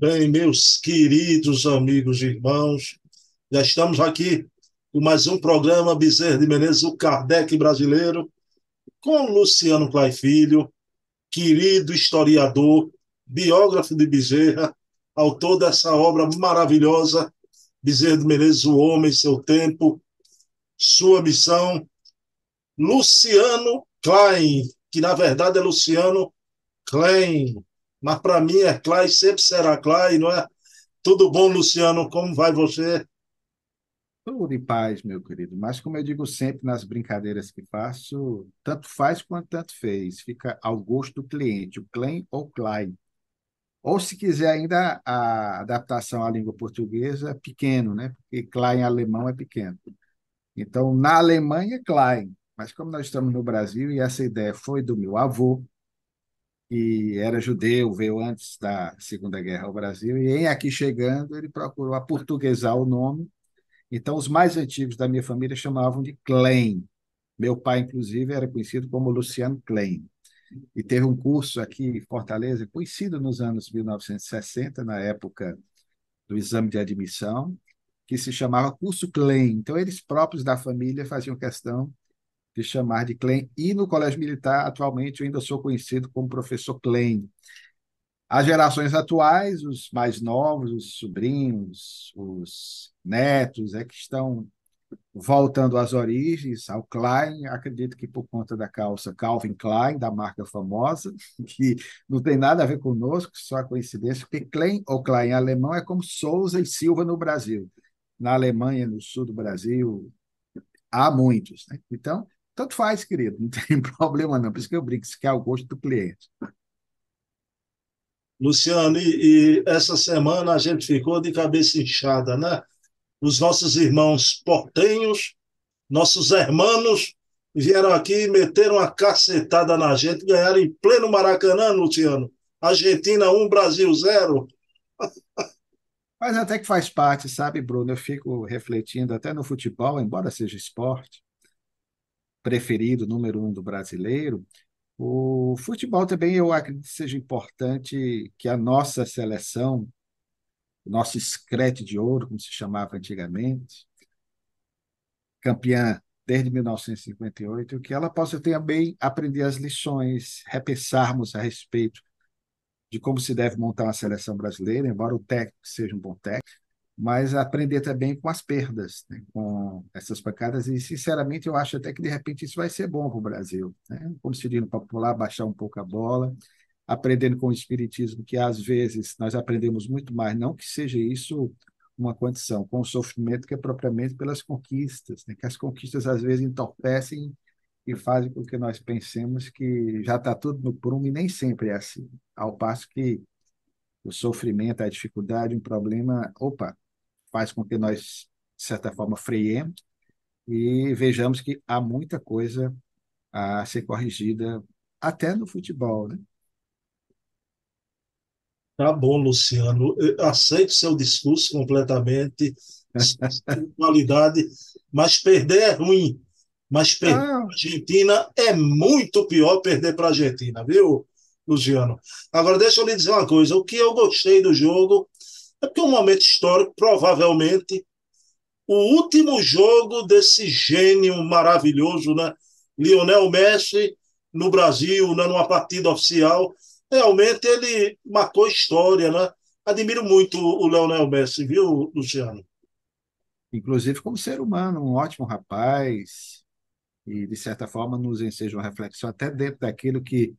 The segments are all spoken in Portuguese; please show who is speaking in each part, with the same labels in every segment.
Speaker 1: Bem, meus queridos amigos e irmãos, já estamos aqui com mais um programa Bezerra de Menezes, o Kardec brasileiro, com Luciano Clay Filho, querido historiador, biógrafo de Bezerra, autor dessa obra maravilhosa, Bezerra de Menezes, O Homem, Seu Tempo, Sua Missão. Luciano Klein, que na verdade é Luciano Klein, mas para mim é Clay, sempre será Clay, não é? Tudo bom, Luciano? Como vai você?
Speaker 2: Tudo em paz, meu querido. Mas, como eu digo sempre nas brincadeiras que faço, tanto faz quanto tanto fez. Fica ao gosto do cliente, o Klein ou Klein. Ou, se quiser ainda, a adaptação à língua portuguesa, pequeno, né? Porque Klein em alemão é pequeno. Então, na Alemanha, Klein. Mas, como nós estamos no Brasil, e essa ideia foi do meu avô, que era judeu, veio antes da Segunda Guerra ao Brasil, e em aqui chegando, ele procurou aportuguesar o nome. Então, os mais antigos da minha família chamavam de Klein. Meu pai, inclusive, era conhecido como Luciano Klein. E teve um curso aqui em Fortaleza, conhecido nos anos 1960, na época do exame de admissão, que se chamava Curso Klein. Então, eles próprios da família faziam questão de chamar de Klein. E no Colégio Militar, atualmente, eu ainda sou conhecido como professor Klein. As gerações atuais, os mais novos, os sobrinhos, os netos, é que estão voltando às origens, ao Klein, acredito que por conta da calça Calvin Klein, da marca famosa, que não tem nada a ver conosco, só a coincidência, porque Klein ou Klein em alemão é como Souza e Silva no Brasil. Na Alemanha, no sul do Brasil, há muitos. Né? Então, tanto faz, querido, não tem problema não. Por isso que eu brinco, isso que é o gosto do cliente.
Speaker 1: Luciano, e, e essa semana a gente ficou de cabeça inchada, né? Os nossos irmãos portenhos, nossos hermanos, vieram aqui e meteram uma cacetada na gente, ganharam em pleno Maracanã, Luciano. Argentina 1, Brasil 0.
Speaker 2: Mas até que faz parte, sabe, Bruno? Eu fico refletindo até no futebol, embora seja esporte, preferido, número um do brasileiro, o futebol também eu acredito que seja importante que a nossa seleção, o nosso escrete de ouro, como se chamava antigamente, campeã desde 1958, que ela possa também aprender as lições, repensarmos a respeito de como se deve montar uma seleção brasileira, embora o técnico seja um bom técnico, mas aprender também com as perdas, né? com essas pancadas. E, sinceramente, eu acho até que, de repente, isso vai ser bom para o Brasil. Né? Como se diz no popular, baixar um pouco a bola, aprendendo com o Espiritismo, que às vezes nós aprendemos muito mais, não que seja isso uma condição, com o sofrimento que é propriamente pelas conquistas, né? que as conquistas às vezes entorpecem e fazem com que nós pensemos que já está tudo no prumo e nem sempre é assim. Ao passo que o sofrimento, a dificuldade, um problema, opa, faz com que nós, de certa forma, freiemos e vejamos que há muita coisa a ser corrigida, até no futebol, né?
Speaker 1: Tá bom, Luciano. Eu aceito seu discurso completamente, qualidade, mas perder é ruim. Mas perder ah. para a Argentina é muito pior perder para a Argentina, viu, Luciano? Agora, deixa eu lhe dizer uma coisa. O que eu gostei do jogo é porque é um momento histórico, provavelmente, o último jogo desse gênio maravilhoso, né? Lionel Messi no Brasil, né? numa partida oficial. Realmente ele marcou história, né? Admiro muito o Lionel Messi, viu, Luciano?
Speaker 2: Inclusive como ser humano, um ótimo rapaz, e de certa forma nos enseja uma reflexão até dentro daquilo que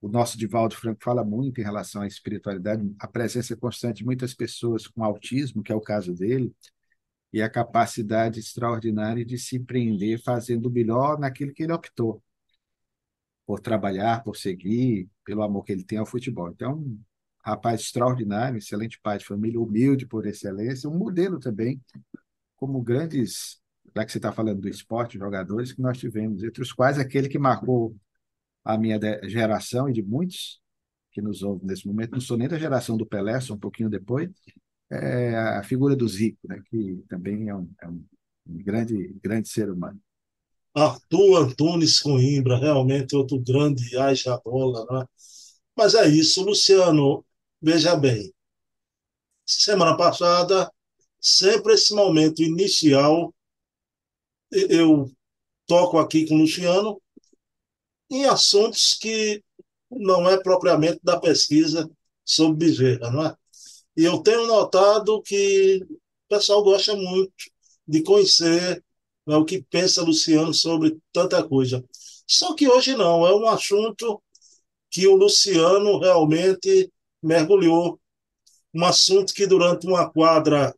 Speaker 2: o nosso Divaldo Franco fala muito em relação à espiritualidade, a presença constante de muitas pessoas com autismo, que é o caso dele, e a capacidade extraordinária de se empreender fazendo o melhor naquilo que ele optou, por trabalhar, por seguir, pelo amor que ele tem ao futebol. Então, um rapaz extraordinário, excelente pai de família, humilde por excelência, um modelo também, como grandes, já que você está falando do esporte, jogadores que nós tivemos, entre os quais aquele que marcou a minha geração e de muitos que nos ouvem nesse momento, não sou nem da geração do Pelé, sou um pouquinho depois, é a figura do Zico, né, que também é um, é um grande, grande ser humano.
Speaker 1: Arthur Antunes Coimbra, realmente outro grande haja bola, né? Mas é isso, Luciano, veja bem, semana passada, sempre esse momento inicial, eu toco aqui com o Luciano em assuntos que não é propriamente da pesquisa sobre Bezerra, não é? E eu tenho notado que o pessoal gosta muito de conhecer né, o que pensa Luciano sobre tanta coisa. Só que hoje não, é um assunto que o Luciano realmente mergulhou. Um assunto que, durante uma quadra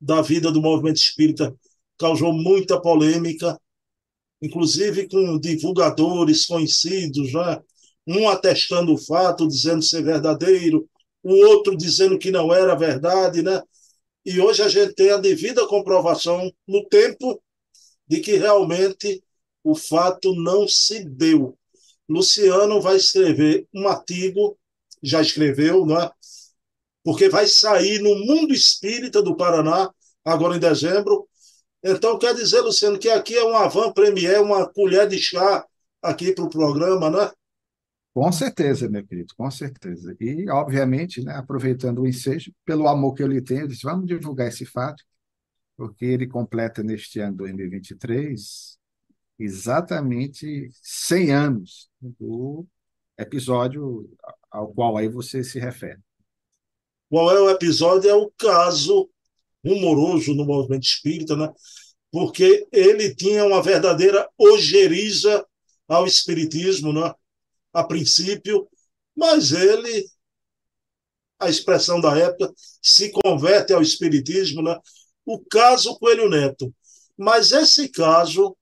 Speaker 1: da vida do movimento espírita, causou muita polêmica, inclusive com divulgadores conhecidos, né? um atestando o fato, dizendo ser verdadeiro, o outro dizendo que não era verdade, né? E hoje a gente tem a devida comprovação no tempo de que realmente o fato não se deu. Luciano vai escrever um artigo, já escreveu, né? porque vai sair no Mundo Espírita do Paraná, agora em dezembro. Então, quer dizer, Luciano, que aqui é uma van premier, uma colher de chá aqui para o programa, né?
Speaker 2: Com certeza, meu querido, com certeza. E, obviamente, né, aproveitando o ensejo, pelo amor que eu lhe tenho, eu disse, vamos divulgar esse fato, porque ele completa neste ano 2023 exatamente 100 anos do episódio ao qual aí você se refere.
Speaker 1: Qual é o episódio? É o caso rumoroso no movimento espírita, né? porque ele tinha uma verdadeira ojeriza ao espiritismo, né? a princípio, mas ele, a expressão da época, se converte ao espiritismo, né? o caso Coelho Neto. Mas esse caso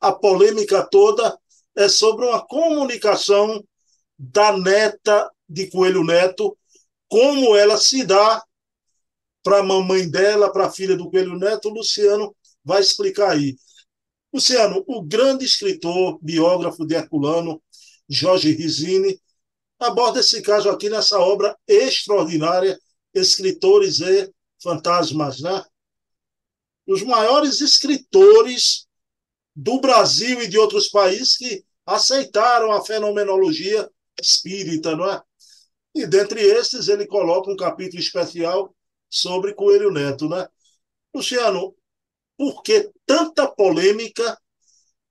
Speaker 1: a polêmica toda é sobre uma comunicação da neta de Coelho Neto, como ela se dá para a mamãe dela, para a filha do Coelho Neto. O Luciano vai explicar aí. Luciano, o grande escritor, biógrafo de Herculano, Jorge Rizini, aborda esse caso aqui nessa obra extraordinária, Escritores e Fantasmas, né? Os maiores escritores do Brasil e de outros países que aceitaram a fenomenologia espírita, não é? E dentre esses ele coloca um capítulo especial sobre Coelho Neto, né? Luciano, por que tanta polêmica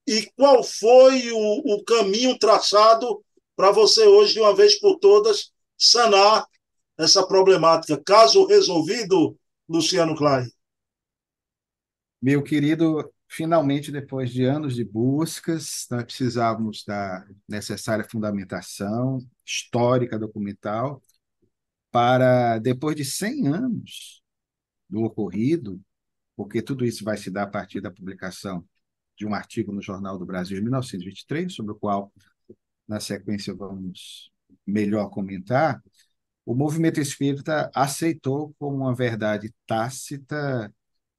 Speaker 1: e qual foi o, o caminho traçado para você hoje, de uma vez por todas, sanar essa problemática? Caso resolvido, Luciano Klein.
Speaker 2: Meu querido Finalmente, depois de anos de buscas, nós precisávamos da necessária fundamentação histórica, documental, para, depois de 100 anos do ocorrido, porque tudo isso vai se dar a partir da publicação de um artigo no Jornal do Brasil de 1923, sobre o qual, na sequência, vamos melhor comentar, o movimento espírita aceitou como uma verdade tácita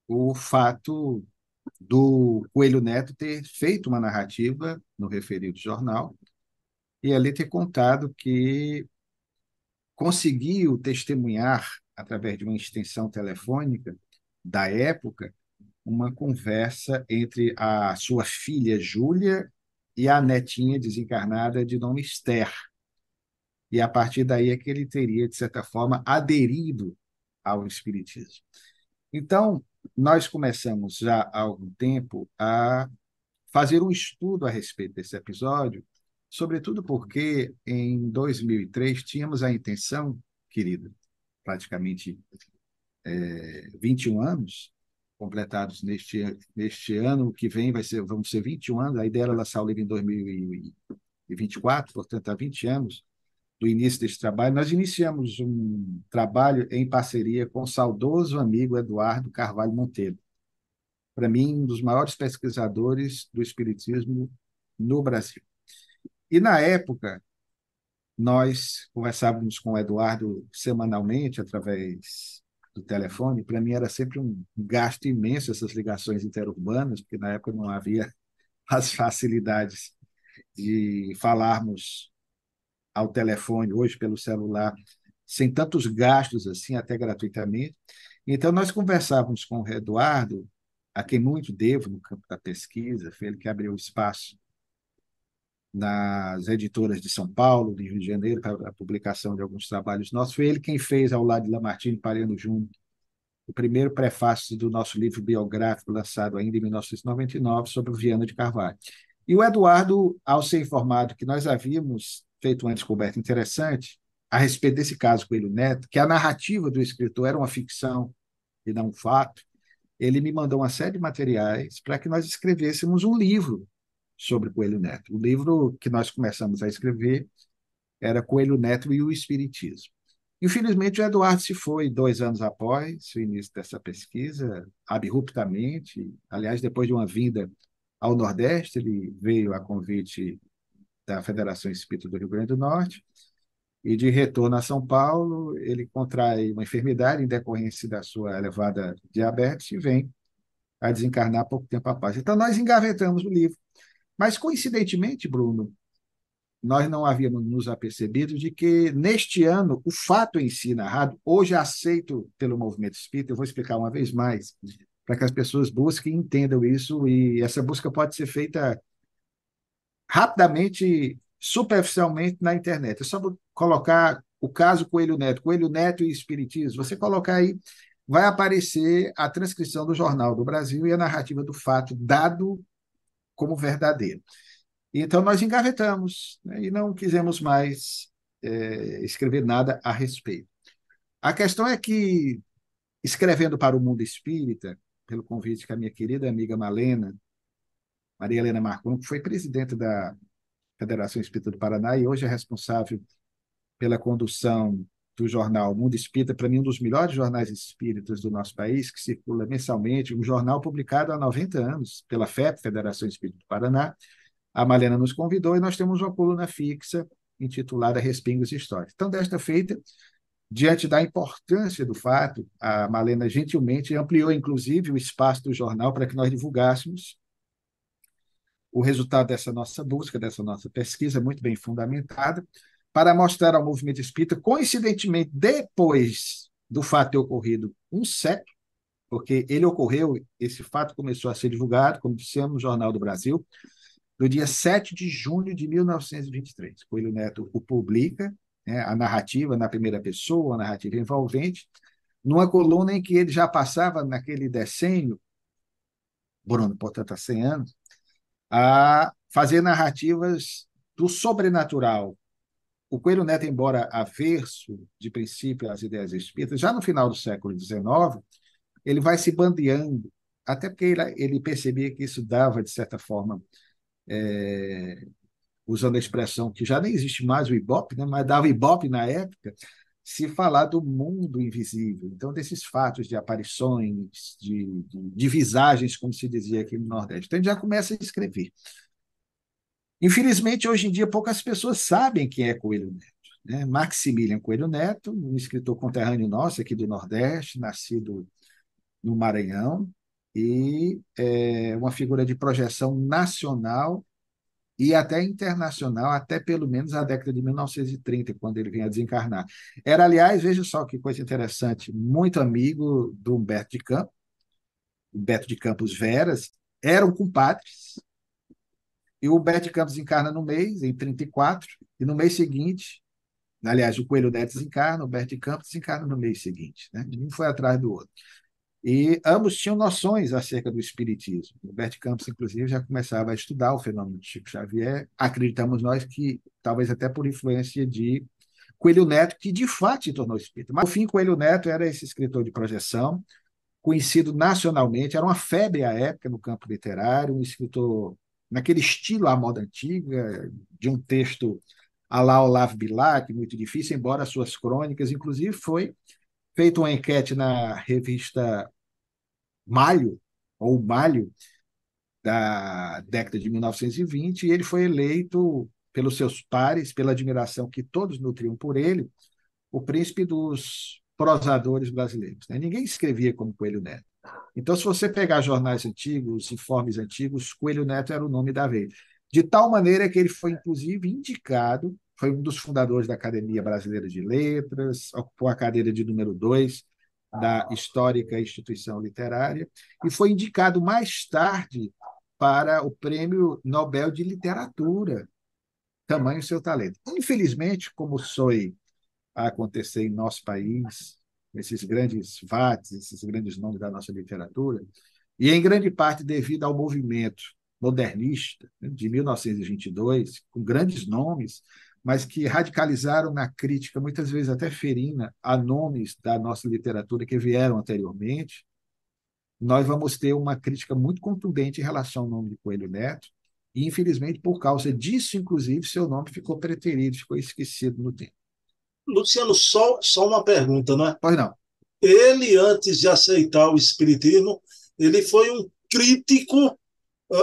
Speaker 2: o fato do Coelho Neto ter feito uma narrativa no referido jornal e ali ter contado que conseguiu testemunhar, através de uma extensão telefônica da época, uma conversa entre a sua filha Júlia e a netinha desencarnada de nome Esther. E a partir daí é que ele teria, de certa forma, aderido ao Espiritismo. Então, nós começamos já há algum tempo a fazer um estudo a respeito desse episódio, sobretudo porque em 2003 tínhamos a intenção, querido, praticamente é, 21 anos completados neste, neste ano que vem, vai ser, vamos ser 21 anos, a ideia era lançar o livro em 2024, portanto, há 20 anos, do início desse trabalho, nós iniciamos um trabalho em parceria com o saudoso amigo Eduardo Carvalho Monteiro. Para mim, um dos maiores pesquisadores do Espiritismo no Brasil. E, na época, nós conversávamos com o Eduardo semanalmente, através do telefone. Para mim, era sempre um gasto imenso essas ligações interurbanas, porque na época não havia as facilidades de falarmos ao telefone, hoje pelo celular, sem tantos gastos assim, até gratuitamente. Então, nós conversávamos com o Eduardo, a quem muito devo no campo da pesquisa, foi ele que abriu espaço nas editoras de São Paulo, de Rio de Janeiro, para a publicação de alguns trabalhos nossos. Foi ele quem fez, ao lado de Lamartine Pariano Júnior, o primeiro prefácio do nosso livro biográfico, lançado ainda em 1999, sobre o Viana de Carvalho. E o Eduardo, ao ser informado que nós havíamos feito uma descoberta interessante a respeito desse caso Coelho Neto, que a narrativa do escritor era uma ficção e não um fato, ele me mandou uma série de materiais para que nós escrevêssemos um livro sobre Coelho Neto. O livro que nós começamos a escrever era Coelho Neto e o Espiritismo. Infelizmente, o Eduardo se foi dois anos após o início dessa pesquisa, abruptamente. Aliás, depois de uma vinda ao Nordeste, ele veio a convite da Federação Espírita do Rio Grande do Norte, e de retorno a São Paulo, ele contrai uma enfermidade em decorrência da sua elevada diabetes e vem a desencarnar pouco tempo após. Então, nós engavetamos o livro. Mas, coincidentemente, Bruno, nós não havíamos nos apercebido de que, neste ano, o fato em si narrado, hoje aceito pelo movimento espírita, eu vou explicar uma vez mais, para que as pessoas busquem e entendam isso, e essa busca pode ser feita rapidamente, superficialmente na internet. É só colocar o caso Coelho Neto, Coelho Neto e Espiritismo. Você colocar aí, vai aparecer a transcrição do Jornal do Brasil e a narrativa do fato dado como verdadeiro. Então, nós engavetamos né, e não quisemos mais é, escrever nada a respeito. A questão é que, escrevendo para o mundo espírita, pelo convite que a minha querida amiga Malena, Maria Helena Marcon, que foi presidente da Federação Espírita do Paraná e hoje é responsável pela condução do jornal Mundo Espírita, para mim um dos melhores jornais espíritas do nosso país, que circula mensalmente, um jornal publicado há 90 anos pela FEP, Federação Espírita do Paraná. A Malena nos convidou e nós temos uma coluna fixa intitulada Respingos Históricos. Então, desta feita, diante da importância do fato, a Malena gentilmente ampliou, inclusive, o espaço do jornal para que nós divulgássemos o resultado dessa nossa busca, dessa nossa pesquisa, muito bem fundamentada, para mostrar ao movimento espírita, coincidentemente, depois do fato ter ocorrido um século, porque ele ocorreu, esse fato começou a ser divulgado, como dissemos, no Jornal do Brasil, no dia 7 de junho de 1923. Coelho Neto o publica, né, a narrativa na primeira pessoa, a narrativa envolvente, numa coluna em que ele já passava naquele decênio, Bruno, portanto, há 100 anos, a fazer narrativas do sobrenatural. O Coelho Neto, embora averso de princípio às ideias espíritas, já no final do século XIX, ele vai se bandeando, até porque ele, ele percebia que isso dava, de certa forma, é, usando a expressão que já nem existe mais o Ibope, né, mas dava Ibope na época, se falar do mundo invisível. Então, desses fatos de aparições, de, de, de visagens, como se dizia aqui no Nordeste. Então, gente já começa a escrever. Infelizmente, hoje em dia, poucas pessoas sabem quem é Coelho Neto. Né? Maximilian Coelho Neto, um escritor conterrâneo nosso aqui do Nordeste, nascido no Maranhão, e é uma figura de projeção nacional e até internacional, até pelo menos a década de 1930, quando ele vem a desencarnar. Era, aliás, veja só que coisa interessante, muito amigo do Humberto de Campos, Humberto de Campos Veras, eram compadres, e o de Campos encarna no mês, em 34, e no mês seguinte, aliás, o Coelho Neto desencarna, o de Campos desencarna no mês seguinte, né? um foi atrás do outro. E ambos tinham noções acerca do espiritismo. O Bert Campos, inclusive, já começava a estudar o fenômeno de Chico Xavier. Acreditamos nós que, talvez até por influência de Coelho Neto, que de fato se tornou espírita. Mas, no fim, Coelho Neto era esse escritor de projeção, conhecido nacionalmente, era uma febre à época no campo literário, um escritor naquele estilo à moda antiga, de um texto a lá Olavo Bilac, muito difícil, embora suas crônicas, inclusive, foi feita uma enquete na revista Malho, ou Malho, da década de 1920, e ele foi eleito pelos seus pares, pela admiração que todos nutriam por ele, o príncipe dos prosadores brasileiros. Né? Ninguém escrevia como Coelho Neto. Então, se você pegar jornais antigos, informes antigos, Coelho Neto era o nome da vez. De tal maneira que ele foi, inclusive, indicado, foi um dos fundadores da Academia Brasileira de Letras, ocupou a cadeira de número dois da histórica instituição literária, e foi indicado mais tarde para o Prêmio Nobel de Literatura, tamanho seu talento. Infelizmente, como foi a acontecer em nosso país, esses grandes vates, esses grandes nomes da nossa literatura, e em grande parte devido ao movimento modernista né, de 1922, com grandes nomes, mas que radicalizaram na crítica, muitas vezes até ferina, a nomes da nossa literatura que vieram anteriormente, nós vamos ter uma crítica muito contundente em relação ao nome de Coelho Neto, e, infelizmente, por causa disso, inclusive, seu nome ficou preterido, ficou esquecido no tempo.
Speaker 1: Luciano, só, só uma pergunta, não é?
Speaker 2: Pois não.
Speaker 1: Ele, antes de aceitar o Espiritismo, ele foi um crítico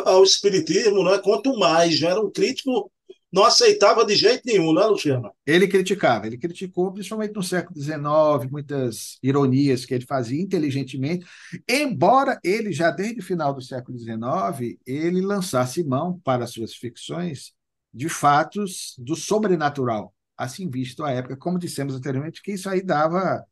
Speaker 1: ao Espiritismo, não é? Quanto mais, já era um crítico não aceitava de jeito nenhum, né, Luciano?
Speaker 2: Ele criticava, ele criticou, principalmente no século XIX, muitas ironias que ele fazia inteligentemente, embora ele, já desde o final do século XIX, ele lançasse mão para suas ficções de fatos do sobrenatural, assim visto à época, como dissemos anteriormente, que isso aí dava,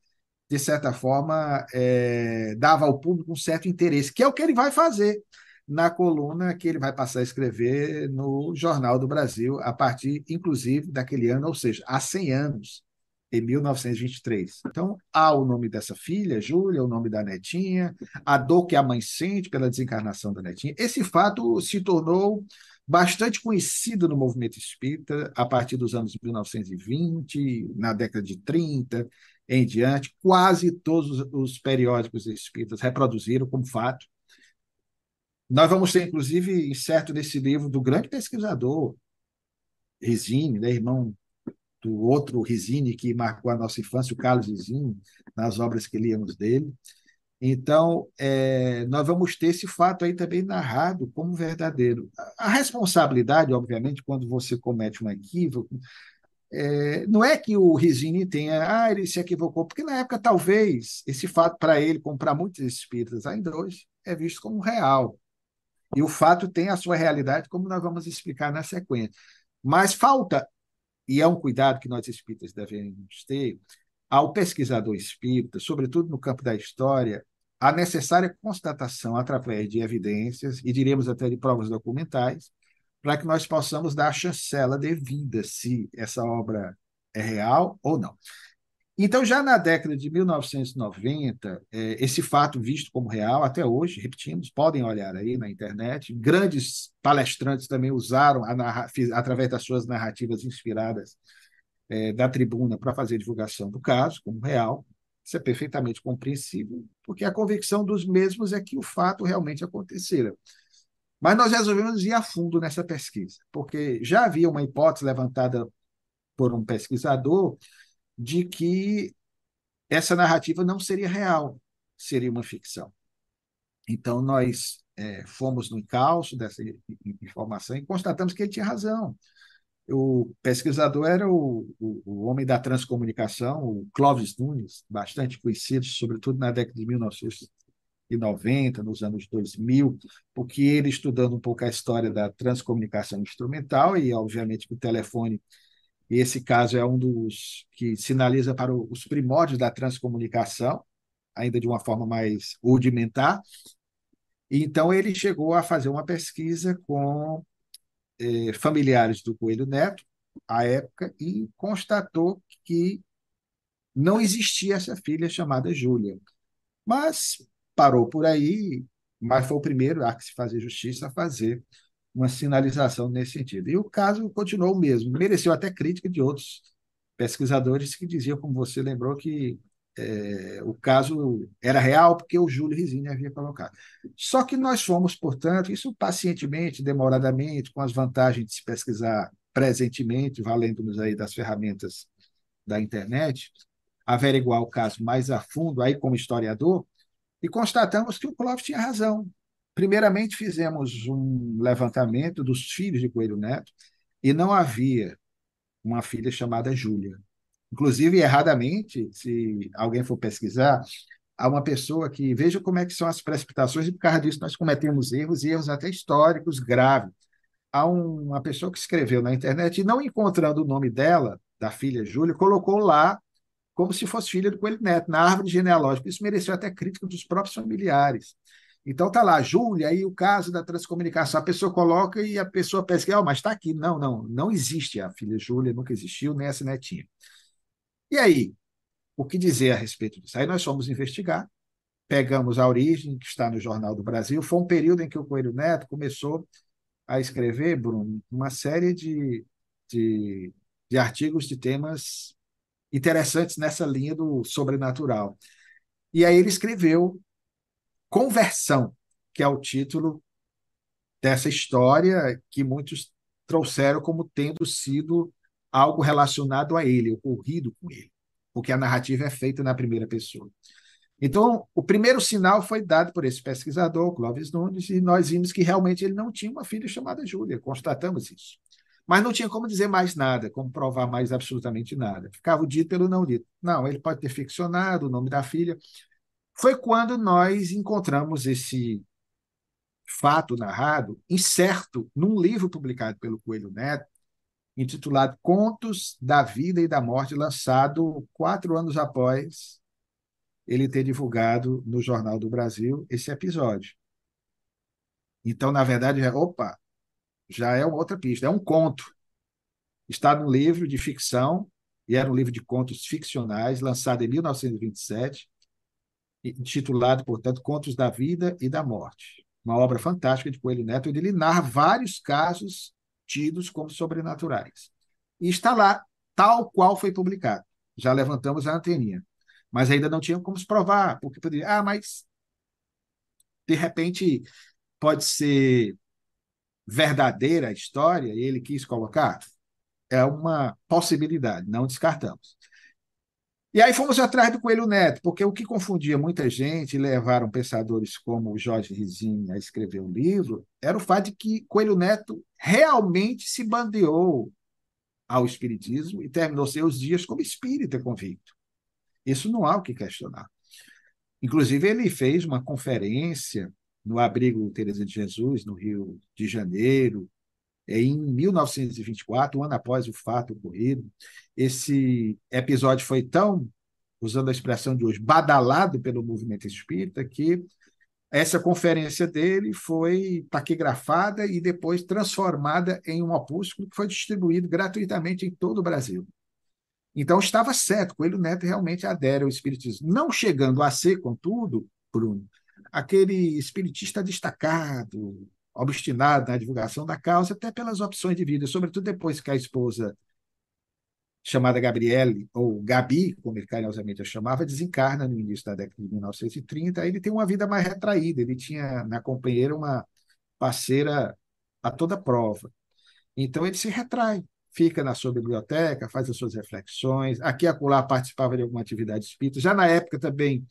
Speaker 2: de certa forma, é, dava ao público um certo interesse, que é o que ele vai fazer na coluna que ele vai passar a escrever no Jornal do Brasil, a partir, inclusive, daquele ano, ou seja, há 100 anos, em 1923. Então, há o nome dessa filha, Júlia, o nome da netinha, a dor que a mãe sente pela desencarnação da netinha. Esse fato se tornou bastante conhecido no movimento espírita a partir dos anos 1920, na década de 30 em diante. Quase todos os periódicos espíritas reproduziram como fato nós vamos ter, inclusive, incerto nesse livro do grande pesquisador Risini, né, irmão do outro Risini que marcou a nossa infância, o Carlos Risini, nas obras que líamos dele. Então, é, nós vamos ter esse fato aí também narrado como verdadeiro. A responsabilidade, obviamente, quando você comete um equívoco, é, não é que o Risini tenha, ah, ele se equivocou, porque na época talvez esse fato para ele, como para muitos espíritas ainda hoje, é visto como real. E o fato tem a sua realidade, como nós vamos explicar na sequência. Mas falta, e é um cuidado que nós espíritas devemos ter, ao pesquisador espírita, sobretudo no campo da história, a necessária constatação através de evidências, e diremos até de provas documentais, para que nós possamos dar a chancela devida se essa obra é real ou não. Então, já na década de 1990, é, esse fato visto como real, até hoje, repetimos, podem olhar aí na internet, grandes palestrantes também usaram, através das suas narrativas inspiradas é, da tribuna, para fazer divulgação do caso como real. Isso é perfeitamente compreensível, porque a convicção dos mesmos é que o fato realmente acontecera. Mas nós resolvemos ir a fundo nessa pesquisa, porque já havia uma hipótese levantada por um pesquisador de que essa narrativa não seria real, seria uma ficção. Então, nós é, fomos no encalço dessa informação e constatamos que ele tinha razão. O pesquisador era o, o, o homem da transcomunicação, o Clóvis Nunes, bastante conhecido, sobretudo na década de 1990, nos anos 2000, porque ele, estudando um pouco a história da transcomunicação instrumental, e obviamente que o telefone esse caso é um dos que sinaliza para os primórdios da transcomunicação, ainda de uma forma mais rudimentar. Então, ele chegou a fazer uma pesquisa com eh, familiares do Coelho Neto, à época, e constatou que não existia essa filha chamada Júlia. Mas parou por aí, mas foi o primeiro, a que se fazer justiça, a fazer uma sinalização nesse sentido. E o caso continuou o mesmo, mereceu até crítica de outros pesquisadores que diziam, como você lembrou, que é, o caso era real porque o Júlio Risini havia colocado. Só que nós fomos, portanto, isso pacientemente, demoradamente, com as vantagens de se pesquisar presentemente, valendo-nos aí das ferramentas da internet, averiguar o caso mais a fundo, aí como historiador, e constatamos que o Clóvis tinha razão. Primeiramente, fizemos um levantamento dos filhos de Coelho Neto e não havia uma filha chamada Júlia. Inclusive, erradamente, se alguém for pesquisar, há uma pessoa que veja como é que são as precipitações e por causa disso nós cometemos erros e erros até históricos graves. Há uma pessoa que escreveu na internet e não encontrando o nome dela, da filha Júlia, colocou lá como se fosse filha do Coelho Neto, na árvore genealógica. Isso mereceu até crítica dos próprios familiares. Então tá lá, Júlia, aí o caso da transcomunicação. A pessoa coloca e a pessoa que, oh, mas está aqui. Não, não, não existe a filha Júlia, nunca existiu, nem essa netinha. E aí, o que dizer a respeito disso? Aí nós fomos investigar, pegamos a origem, que está no Jornal do Brasil. Foi um período em que o Coelho Neto começou a escrever, Bruno, uma série de, de, de artigos de temas interessantes nessa linha do sobrenatural. E aí ele escreveu Conversão, que é o título dessa história que muitos trouxeram como tendo sido algo relacionado a ele, ocorrido com ele, porque a narrativa é feita na primeira pessoa. Então, o primeiro sinal foi dado por esse pesquisador, Clóvis Nunes, e nós vimos que realmente ele não tinha uma filha chamada Júlia, constatamos isso. Mas não tinha como dizer mais nada, como provar mais absolutamente nada. Ficava o dito pelo não dito. Não, ele pode ter ficcionado o nome da filha, foi quando nós encontramos esse fato narrado incerto num livro publicado pelo Coelho Neto, intitulado Contos da Vida e da Morte, lançado quatro anos após ele ter divulgado no Jornal do Brasil esse episódio. Então, na verdade, é, opa, já é uma outra pista, é um conto. Está num livro de ficção, e era um livro de contos ficcionais, lançado em 1927, intitulado, portanto, Contos da Vida e da Morte. Uma obra fantástica de Coelho Neto, onde ele narra vários casos tidos como sobrenaturais. E está lá, tal qual foi publicado. Já levantamos a anteninha. Mas ainda não se provar, porque poderia, ah, mas de repente pode ser verdadeira a história e ele quis colocar. É uma possibilidade, não descartamos. E aí fomos atrás do Coelho Neto, porque o que confundia muita gente e levaram pensadores como Jorge Rizin a escrever o um livro era o fato de que Coelho Neto realmente se bandeou ao espiritismo e terminou seus dias como espírita convicto. Isso não há o que questionar. Inclusive, ele fez uma conferência no abrigo Teresa de Jesus, no Rio de Janeiro, em 1924, um ano após o fato ocorrido. Esse episódio foi tão, usando a expressão de hoje, badalado pelo movimento espírita, que essa conferência dele foi taquigrafada e depois transformada em um opúsculo que foi distribuído gratuitamente em todo o Brasil. Então estava certo, Coelho Neto realmente adere ao espiritismo, não chegando a ser, contudo, Bruno, aquele espiritista destacado, obstinado na divulgação da causa, até pelas opções de vida, sobretudo depois que a esposa, chamada Gabriele, ou Gabi, como ele carinhosamente a chamava, desencarna no início da década de 1930. Ele tem uma vida mais retraída, ele tinha na companheira uma parceira a toda prova. Então ele se retrai, fica na sua biblioteca, faz as suas reflexões. Aqui e acolá participava de alguma atividade espírita. Já na época também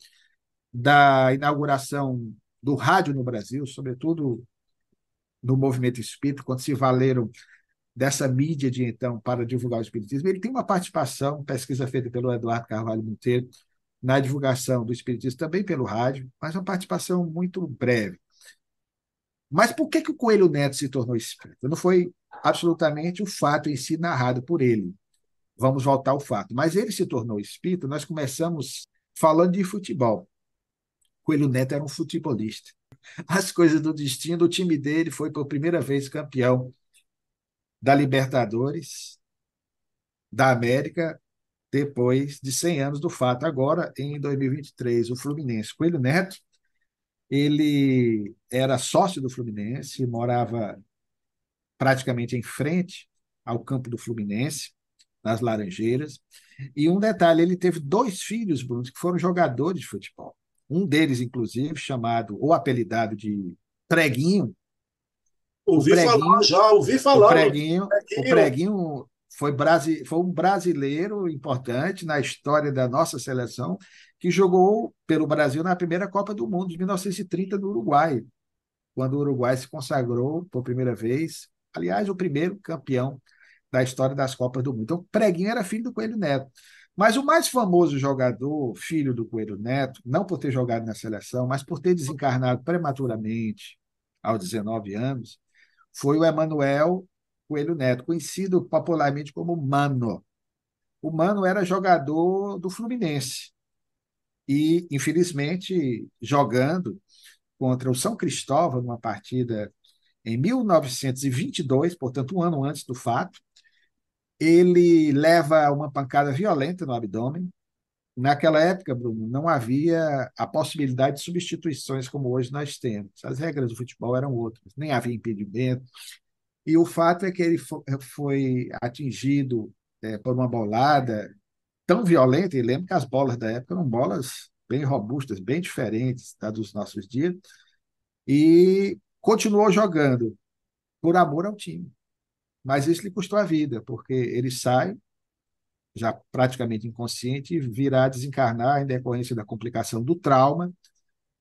Speaker 2: da inauguração do rádio no Brasil, sobretudo no movimento espírita, quando se valeram dessa mídia de então para divulgar o espiritismo, ele tem uma participação, pesquisa feita pelo Eduardo Carvalho Monteiro, na divulgação do espiritismo também pelo rádio, mas uma participação muito breve. Mas por que, que o Coelho Neto se tornou espírita? Não foi absolutamente o fato em si narrado por ele. Vamos voltar ao fato. Mas ele se tornou espírita, nós começamos falando de futebol. Coelho Neto era um futebolista as coisas do destino. O time dele foi por primeira vez campeão da Libertadores da América depois de 100 anos do fato. Agora, em 2023, o Fluminense, Coelho Neto, ele era sócio do Fluminense, morava praticamente em frente ao campo do Fluminense, nas Laranjeiras. E um detalhe, ele teve dois filhos, Bruno, que foram jogadores de futebol um deles, inclusive, chamado ou apelidado de Preguinho.
Speaker 1: Ouvi falar, já ouvi falar.
Speaker 2: O Preguinho, preguinho. O preguinho foi, brasi, foi um brasileiro importante na história da nossa seleção que jogou pelo Brasil na primeira Copa do Mundo de 1930 no Uruguai, quando o Uruguai se consagrou por primeira vez, aliás, o primeiro campeão da história das Copas do Mundo. Então, Preguinho era filho do Coelho Neto. Mas o mais famoso jogador, filho do Coelho Neto, não por ter jogado na seleção, mas por ter desencarnado prematuramente, aos 19 anos, foi o Emanuel Coelho Neto, conhecido popularmente como Mano. O Mano era jogador do Fluminense. E, infelizmente, jogando, contra o São Cristóvão, numa partida em 1922, portanto, um ano antes do fato. Ele leva uma pancada violenta no abdômen. Naquela época, Bruno, não havia a possibilidade de substituições como hoje nós temos. As regras do futebol eram outras, nem havia impedimento. E o fato é que ele foi atingido é, por uma bolada tão violenta, e lembro que as bolas da época eram bolas bem robustas, bem diferentes da dos nossos dias, e continuou jogando por amor ao time. Mas isso lhe custou a vida, porque ele sai, já praticamente inconsciente, e virá desencarnar em decorrência da complicação do trauma,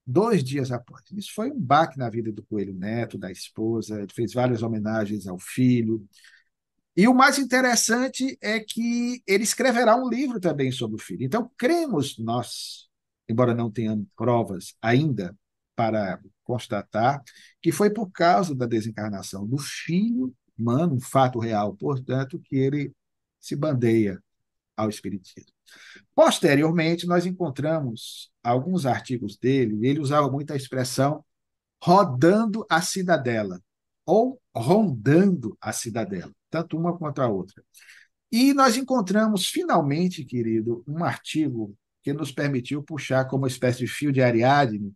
Speaker 2: dois dias após. Isso foi um baque na vida do Coelho Neto, da esposa, ele fez várias homenagens ao filho. E o mais interessante é que ele escreverá um livro também sobre o filho. Então, cremos nós, embora não tenhamos provas ainda para constatar, que foi por causa da desencarnação do filho humano, um fato real, portanto, que ele se bandeia ao Espiritismo. Posteriormente, nós encontramos alguns artigos dele, e ele usava muito a expressão rodando a cidadela, ou rondando a cidadela, tanto uma quanto a outra. E nós encontramos, finalmente, querido, um artigo que nos permitiu puxar como uma espécie de fio de Ariadne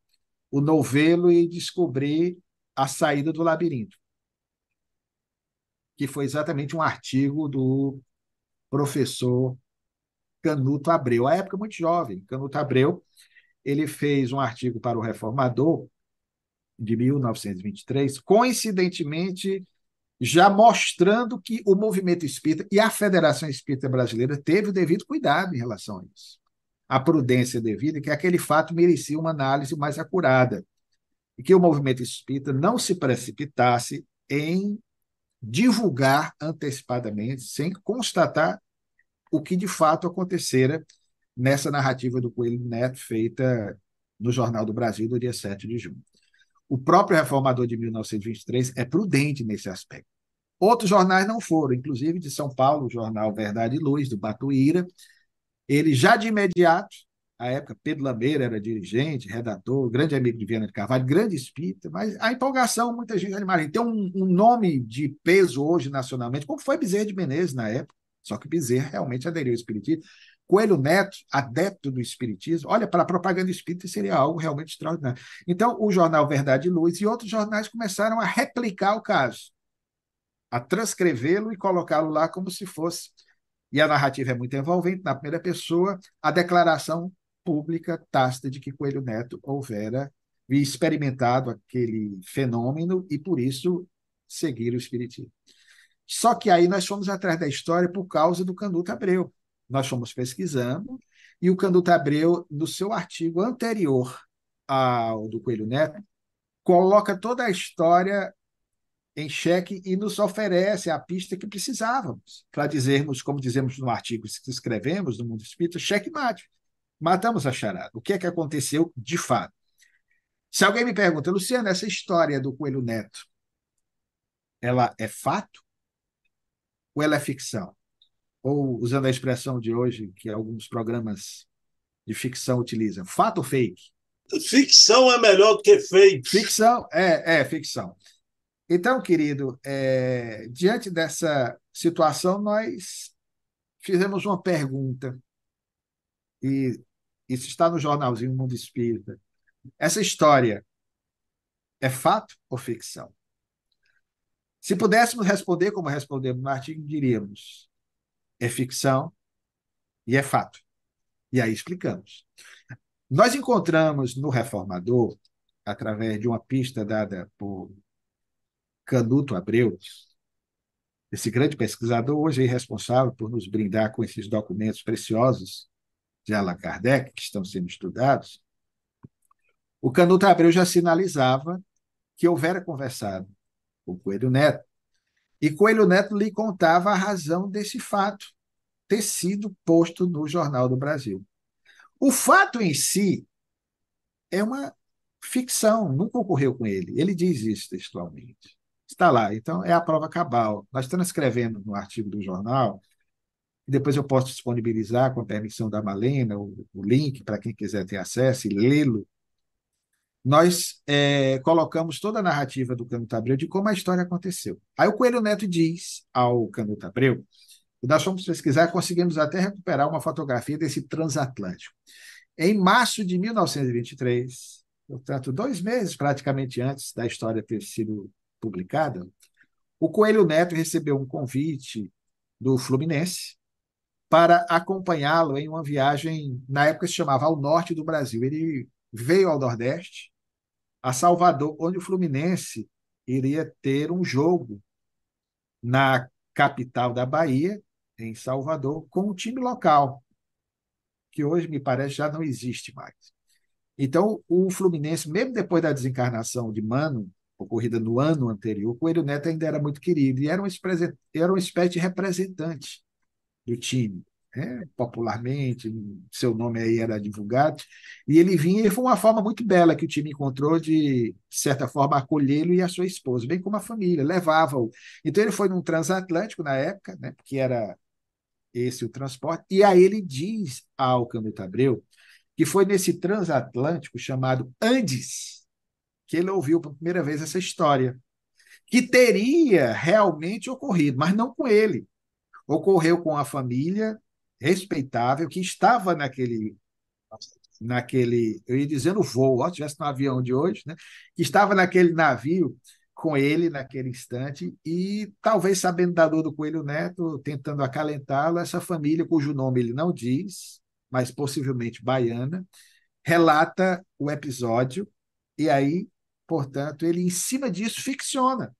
Speaker 2: o novelo e descobrir a saída do labirinto, que foi exatamente um artigo do professor Canuto Abreu, à época muito jovem. Canuto Abreu ele fez um artigo para o Reformador de 1923, coincidentemente já mostrando que o movimento espírita e a Federação Espírita Brasileira teve o devido cuidado em relação a isso. A prudência devida, que aquele fato merecia uma análise mais acurada. E que o movimento espírita não se precipitasse em divulgar antecipadamente, sem constatar o que de fato acontecera nessa narrativa do Coelho Neto, feita no Jornal do Brasil, do dia 7 de junho. O próprio reformador de 1923 é prudente nesse aspecto. Outros jornais não foram, inclusive de São Paulo, o jornal Verdade e Luz, do Batuíra. Ele já de imediato, à época, Pedro Lameira era dirigente, redator, grande amigo de Viana de Carvalho, grande espírita, mas a empolgação, muita gente imagina. Tem um, um nome de peso hoje nacionalmente, como foi Bezerra de Menezes na época, só que Bezerra realmente aderiu ao Espiritismo. Coelho Neto, adepto do Espiritismo, olha, para a propaganda espírita seria algo realmente extraordinário. Então, o jornal Verdade e Luz e outros jornais começaram a replicar o caso, a transcrevê-lo e colocá-lo lá como se fosse. E a narrativa é muito envolvente, na primeira pessoa, a declaração pública tácita de que Coelho Neto houvera experimentado aquele fenômeno e, por isso, seguir o Espiritismo. Só que aí nós fomos atrás da história por causa do Canuto Abreu. Nós fomos pesquisando e o Canuto Abreu, no seu artigo anterior ao do Coelho Neto, coloca toda a história em xeque e nos oferece a pista que precisávamos para dizermos, como dizemos no artigo que escrevemos no Mundo Espírita, cheque-mate. Matamos a charada. O que é que aconteceu de fato? Se alguém me pergunta, Luciano, essa história do Coelho Neto, ela é fato ou ela é ficção? Ou, usando a expressão de hoje, que alguns programas de ficção utilizam, fato ou fake?
Speaker 1: Ficção é melhor do que fake.
Speaker 2: Ficção, é, é ficção. Então, querido, é, diante dessa situação, nós fizemos uma pergunta, e isso está no jornalzinho Mundo Espírita. Essa história é fato ou ficção? Se pudéssemos responder como respondemos no artigo, diríamos: é ficção e é fato. E aí explicamos. Nós encontramos no Reformador, através de uma pista dada por Canuto Abreu, esse grande pesquisador, hoje responsável por nos brindar com esses documentos preciosos de Allan Kardec, que estão sendo estudados, o Canuto Abreu já sinalizava que houvera conversado o Coelho Neto. E Coelho Neto lhe contava a razão desse fato ter sido posto no Jornal do Brasil. O fato em si é uma ficção, nunca ocorreu com ele. Ele diz isso textualmente. Está lá, então é a prova cabal. Nós estamos escrevendo no artigo do jornal, e depois eu posso disponibilizar, com a permissão da Malena, o, o link para quem quiser ter acesso e lê-lo. nós é, colocamos toda a narrativa do Canuto Abreu de como a história aconteceu. Aí o Coelho Neto diz ao Canuto Abreu, e nós fomos pesquisar, conseguimos até recuperar uma fotografia desse transatlântico. Em março de 1923, portanto, dois meses praticamente antes da história ter sido publicada, o Coelho Neto recebeu um convite do Fluminense para acompanhá-lo em uma viagem, na época se chamava ao norte do Brasil. Ele veio ao Nordeste, a Salvador, onde o Fluminense iria ter um jogo na capital da Bahia, em Salvador, com o time local, que hoje me parece já não existe mais. Então, o Fluminense, mesmo depois da desencarnação de Mano, ocorrida no ano anterior, o Coelho Neto ainda era muito querido e era espécie, era uma espécie de representante do time, né? popularmente, seu nome aí era divulgado, e ele vinha, e foi uma forma muito bela que o time encontrou de, de certa forma, acolhê-lo e a sua esposa, bem como a família, levava-o. Então ele foi num transatlântico na época, né? porque era esse o transporte, e aí ele diz ao Canuto Abreu que foi nesse transatlântico chamado Andes, que ele ouviu pela primeira vez essa história, que teria realmente ocorrido, mas não com ele. Ocorreu com a família respeitável que estava naquele naquele, eu ia dizendo voo, ó, se tivesse no avião de hoje, né? que estava naquele navio com ele naquele instante e talvez sabendo da dor do Coelho Neto, tentando acalentá-lo, essa família, cujo nome ele não diz, mas possivelmente baiana, relata o episódio e aí Portanto, ele, em cima disso, ficciona.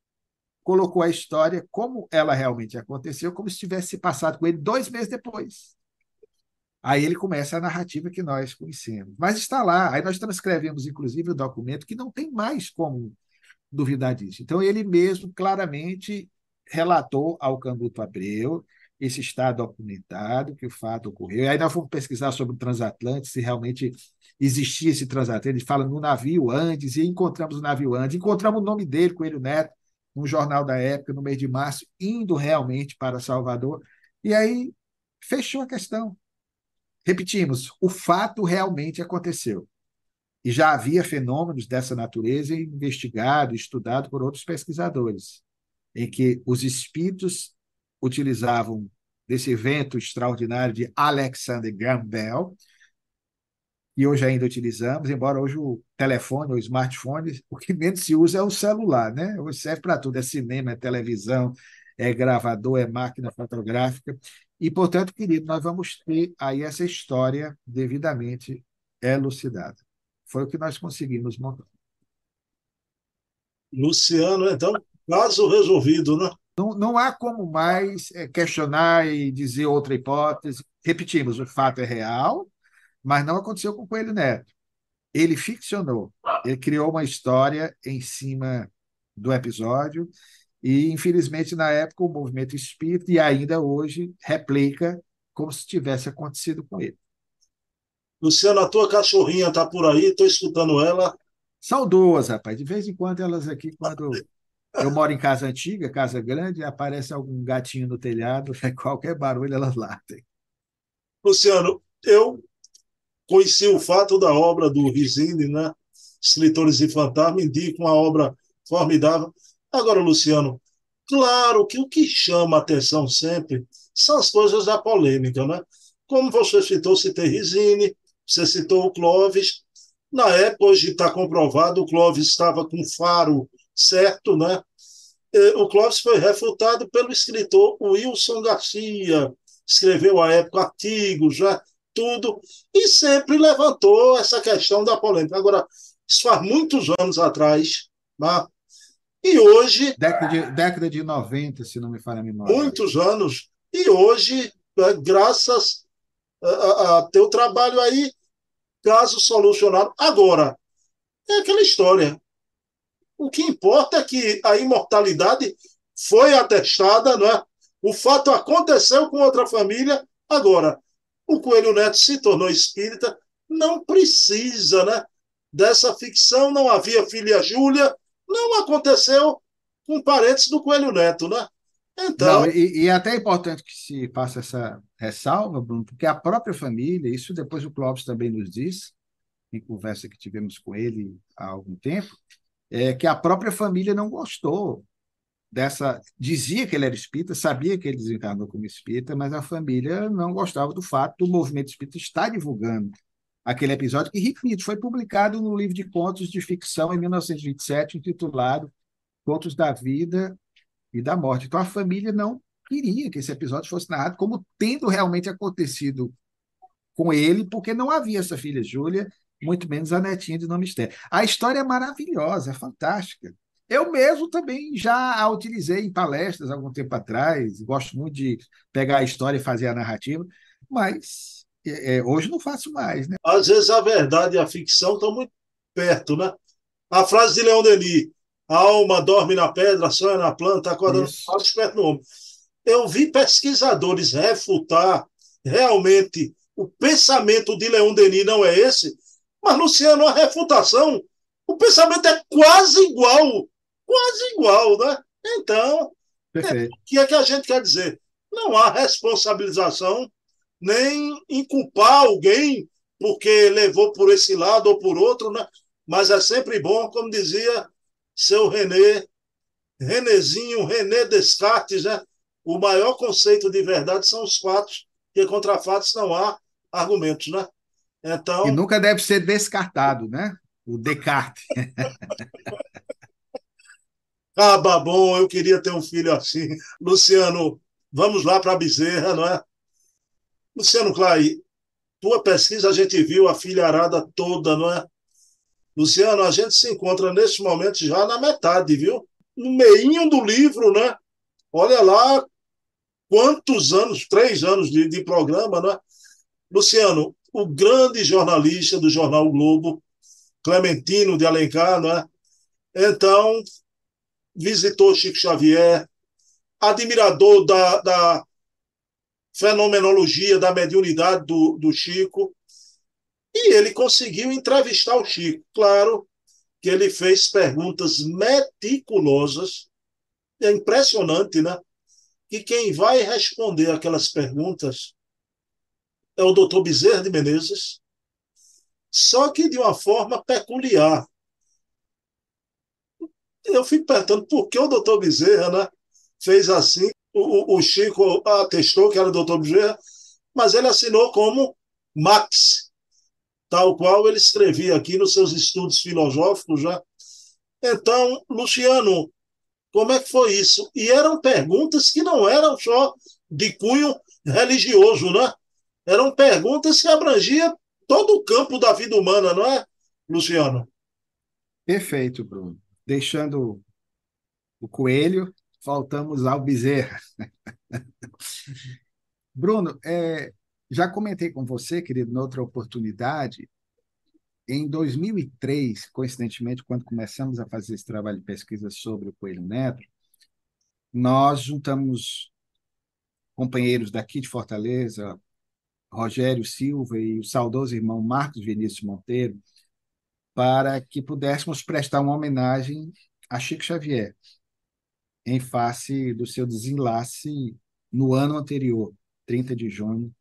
Speaker 2: Colocou a história como ela realmente aconteceu, como se tivesse passado com ele dois meses depois. Aí ele começa a narrativa que nós conhecemos. Mas está lá. Aí nós transcrevemos, inclusive, o documento que não tem mais como duvidar disso. Então, ele mesmo claramente relatou ao Canduto Abreu esse está documentado, que o fato ocorreu. E aí nós fomos pesquisar sobre o transatlântico, se realmente existia esse transatlântico. Ele fala no navio Andes, e encontramos o navio Andes, encontramos o nome dele, Coelho Neto, num jornal da época, no mês de março, indo realmente para Salvador. E aí fechou a questão. Repetimos, o fato realmente aconteceu. E já havia fenômenos dessa natureza investigado, estudado por outros pesquisadores, em que os espíritos utilizavam desse evento extraordinário de Alexander Graham Bell, e hoje ainda utilizamos, embora hoje o telefone ou smartphone, o que menos se usa é o celular, né? Hoje serve para tudo, é cinema, é televisão, é gravador, é máquina fotográfica. E, portanto, querido, nós vamos ter aí essa história devidamente elucidada. Foi o que nós conseguimos montar.
Speaker 1: Luciano, então, caso resolvido, né?
Speaker 2: Não, não há como mais é, questionar e dizer outra hipótese. Repetimos, o fato é real, mas não aconteceu com o Coelho Neto. Ele ficcionou, ele criou uma história em cima do episódio e, infelizmente, na época, o movimento espírita, e ainda hoje, replica como se tivesse acontecido com ele.
Speaker 1: Luciano, a tua cachorrinha está por aí, estou escutando ela.
Speaker 2: São duas, rapaz. De vez em quando elas aqui, quando eu moro em casa antiga, casa grande, aparece algum gatinho no telhado, qualquer barulho elas latem.
Speaker 1: Luciano, eu conheci o fato da obra do Rizini, né? Escritores e Fantasma, indica uma obra formidável. Agora, Luciano, claro que o que chama a atenção sempre são as coisas da polêmica, né? Como você citou, citei Rizini, você citou o Clóvis. Na época, hoje está comprovado, o Clóvis estava com faro certo, né? O Clóvis foi refutado pelo escritor Wilson Garcia, escreveu à época artigos, já tudo, e sempre levantou essa questão da polêmica. Agora, isso faz muitos anos atrás, né? e hoje.
Speaker 2: Década de, década de 90, se não me falha a memória.
Speaker 1: Muitos anos, e hoje, né, graças a, a, a teu trabalho aí, caso solucionado. Agora, é aquela história. O que importa é que a imortalidade foi atestada, não é? O fato aconteceu com outra família. Agora, o Coelho Neto se tornou espírita, não precisa, né? Dessa ficção não havia filha Júlia, não aconteceu com parentes do Coelho Neto, né?
Speaker 2: Então. Não, e, e é até importante que se faça essa ressalva, Bruno, porque a própria família, isso depois o Clóvis também nos diz, em conversa que tivemos com ele há algum tempo, é que a própria família não gostou dessa. Dizia que ele era espírita, sabia que ele desencarnou como espírita, mas a família não gostava do fato do movimento espírita estar divulgando aquele episódio, que, repito, foi publicado no livro de contos de ficção em 1927, intitulado Contos da Vida e da Morte. Então, a família não queria que esse episódio fosse narrado como tendo realmente acontecido com ele, porque não havia essa filha Júlia, muito menos a netinha de nome Esther. A história é maravilhosa, é fantástica. Eu mesmo também já a utilizei em palestras algum tempo atrás, gosto muito de pegar a história e fazer a narrativa, mas é, é, hoje não faço mais. Né?
Speaker 1: Às vezes a verdade e a ficção estão muito perto, né? A frase de Leão Denis, a alma dorme na pedra, sonha na planta, acorda no perto do homem. Eu vi pesquisadores refutar realmente o pensamento de Leão Denis não é esse, mas, Luciano, a refutação, o pensamento é quase igual, quase igual, né? Então, é, o que é que a gente quer dizer? Não há responsabilização nem inculpar alguém porque levou por esse lado ou por outro, né? mas é sempre bom, como dizia seu René, Renezinho, René Descartes, né? o maior conceito de verdade são os fatos, que contra fatos não há argumentos. Né?
Speaker 2: Então... E nunca deve ser descartado, né? O Descartes.
Speaker 1: ah, bom, eu queria ter um filho assim. Luciano, vamos lá para a Bezerra, não é? Luciano Clay, tua pesquisa a gente viu a filharada toda, não é? Luciano, a gente se encontra neste momento já na metade, viu? No meinho do livro, né? Olha lá quantos anos, três anos de, de programa, né? Luciano, o grande jornalista do jornal Globo, Clementino de Alencar, né? Então, visitou Chico Xavier, admirador da, da fenomenologia da mediunidade do, do Chico, e ele conseguiu entrevistar o Chico. Claro que ele fez perguntas meticulosas, é impressionante, né? Que quem vai responder aquelas perguntas é o doutor Bezerra de Menezes, só que de uma forma peculiar. Eu fico perguntando por que o doutor Bezerra né, fez assim o, o Chico atestou que era o doutor Bezerra, mas ele assinou como Max, tal qual ele escrevia aqui nos seus estudos filosóficos já. Então, Luciano, como é que foi isso? E eram perguntas que não eram só de cunho religioso, né? Eram perguntas que abrangiam todo o campo da vida humana, não é, Luciano?
Speaker 2: Perfeito, Bruno. Deixando o coelho faltamos ao Bezerra. Bruno, é, já comentei com você, querido, noutra oportunidade, em 2003, coincidentemente, quando começamos a fazer esse trabalho de pesquisa sobre o coelho neto, nós juntamos companheiros daqui de Fortaleza, Rogério Silva e o saudoso irmão Marcos Vinícius Monteiro, para que pudéssemos prestar uma homenagem a Chico Xavier, em face do seu desenlace no ano anterior, 30 de junho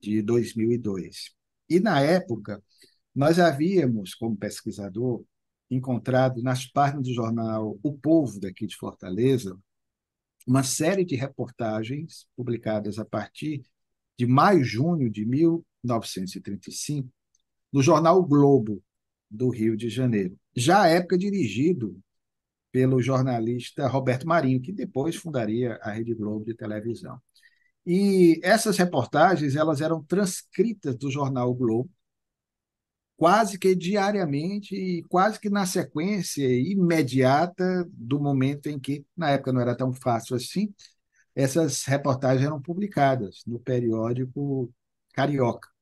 Speaker 2: de 2002. E, na época, nós havíamos, como pesquisador, encontrado nas páginas do jornal O Povo, daqui de Fortaleza, uma série de reportagens publicadas a partir de maio junho de 1935 no jornal o Globo, do Rio de Janeiro. Já à época dirigido pelo jornalista Roberto Marinho, que depois fundaria a Rede Globo de televisão. E essas reportagens elas eram transcritas do jornal o Globo, quase que diariamente e quase que na sequência imediata do momento em que, na época não era tão fácil assim, essas reportagens eram publicadas no periódico Carioca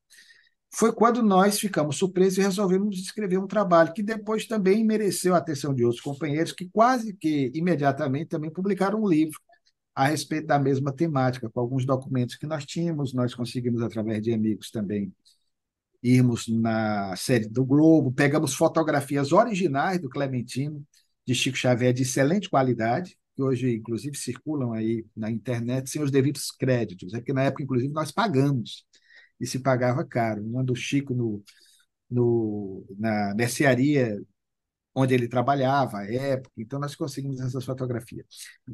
Speaker 2: foi quando nós ficamos surpresos e resolvemos escrever um trabalho que depois também mereceu a atenção de outros companheiros que quase que imediatamente também publicaram um livro a respeito da mesma temática, com alguns documentos que nós tínhamos, nós conseguimos através de amigos também irmos na série do Globo, pegamos fotografias originais do Clementino, de Chico Xavier, de excelente qualidade, que hoje, inclusive, circulam aí na internet sem os devidos créditos. É que na época, inclusive, nós pagamos e se pagava caro. Uma do Chico no, no, na mercearia onde ele trabalhava, a época, então nós conseguimos essas fotografias.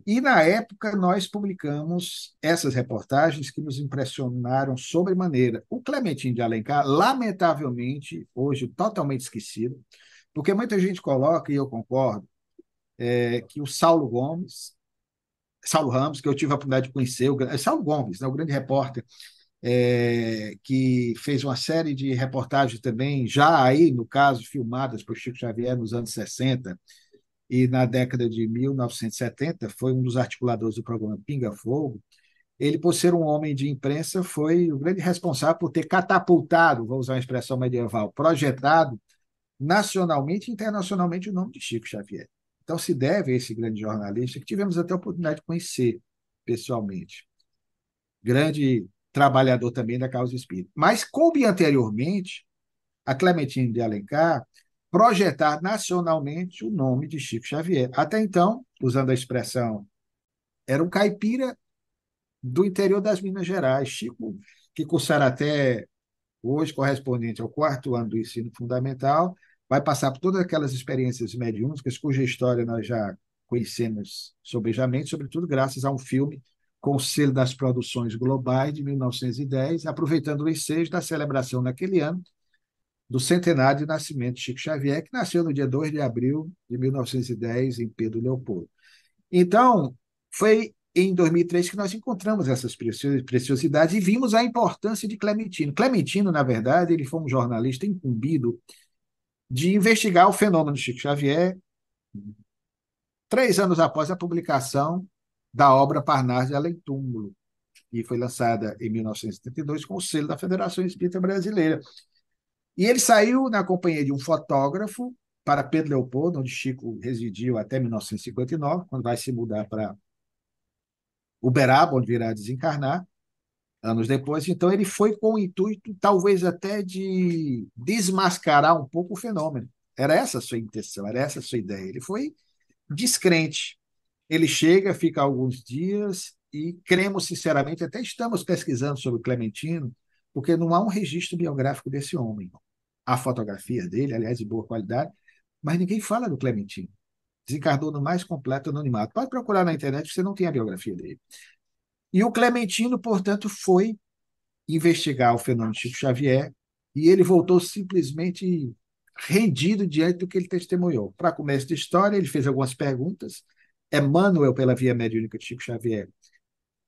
Speaker 2: E na época nós publicamos essas reportagens que nos impressionaram sobremaneira. O Clementinho de Alencar, lamentavelmente, hoje totalmente esquecido, porque muita gente coloca, e eu concordo, é, que o Saulo Gomes, Saulo Ramos, que eu tive a oportunidade de conhecer, o, é Saulo Gomes, né, o grande repórter, é, que fez uma série de reportagens também, já aí, no caso, filmadas por Chico Xavier nos anos 60 e na década de 1970, foi um dos articuladores do programa Pinga Fogo. Ele, por ser um homem de imprensa, foi o grande responsável por ter catapultado, vou usar uma expressão medieval, projetado nacionalmente e internacionalmente o nome de Chico Xavier. Então, se deve a esse grande jornalista, que tivemos até a oportunidade de conhecer pessoalmente. Grande trabalhador também da causa espírita. Mas coube anteriormente a Clementine de Alencar projetar nacionalmente o nome de Chico Xavier. Até então, usando a expressão, era um caipira do interior das Minas Gerais. Chico, que cursara até hoje correspondente ao quarto ano do ensino fundamental, vai passar por todas aquelas experiências mediúnicas cuja história nós já conhecemos sobejamente, sobretudo graças a um filme Conselho das Produções Globais de 1910, aproveitando o ensejo da celebração naquele ano do centenário de nascimento de Chico Xavier, que nasceu no dia 2 de abril de 1910 em Pedro Leopoldo. Então, foi em 2003 que nós encontramos essas preciosidades e vimos a importância de Clementino. Clementino, na verdade, ele foi um jornalista incumbido de investigar o fenômeno de Chico Xavier três anos após a publicação da obra Parnasse de Além Túmulo, que foi lançada em 1972 com o selo da Federação Espírita Brasileira. E ele saiu na companhia de um fotógrafo para Pedro Leopoldo, onde Chico residiu até 1959, quando vai se mudar para Uberaba, onde virá desencarnar, anos depois. Então, ele foi com o intuito, talvez até, de desmascarar um pouco o fenômeno. Era essa a sua intenção, era essa a sua ideia. Ele foi descrente, ele chega, fica alguns dias e cremos sinceramente, até estamos pesquisando sobre Clementino, porque não há um registro biográfico desse homem. Há fotografia dele, aliás, de boa qualidade, mas ninguém fala do Clementino. Desencarnou no mais completo anonimato. Pode procurar na internet, você não tem a biografia dele. E o Clementino, portanto, foi investigar o fenômeno de Chico Xavier e ele voltou simplesmente rendido diante do que ele testemunhou. Para começo de história, ele fez algumas perguntas Emmanuel, pela via mediúnica de Chico Xavier,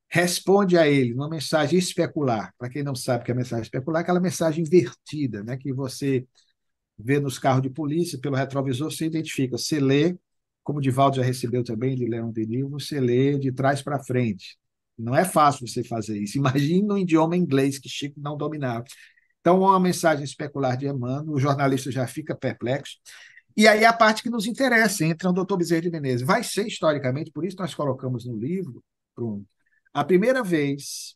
Speaker 2: responde a ele numa mensagem especular. Para quem não sabe o que é mensagem especular, é aquela mensagem invertida, né, que você vê nos carros de polícia, pelo retrovisor, você identifica. Você lê, como o Divaldo já recebeu também de Leão de Livro, você lê de trás para frente. Não é fácil você fazer isso. Imagine no idioma inglês que Chico não dominava. Então, uma mensagem especular de Emmanuel, o jornalista já fica perplexo. E aí a parte que nos interessa, entra o doutor Bezerra de Menezes. Vai ser, historicamente, por isso nós colocamos no livro, pronto, a primeira vez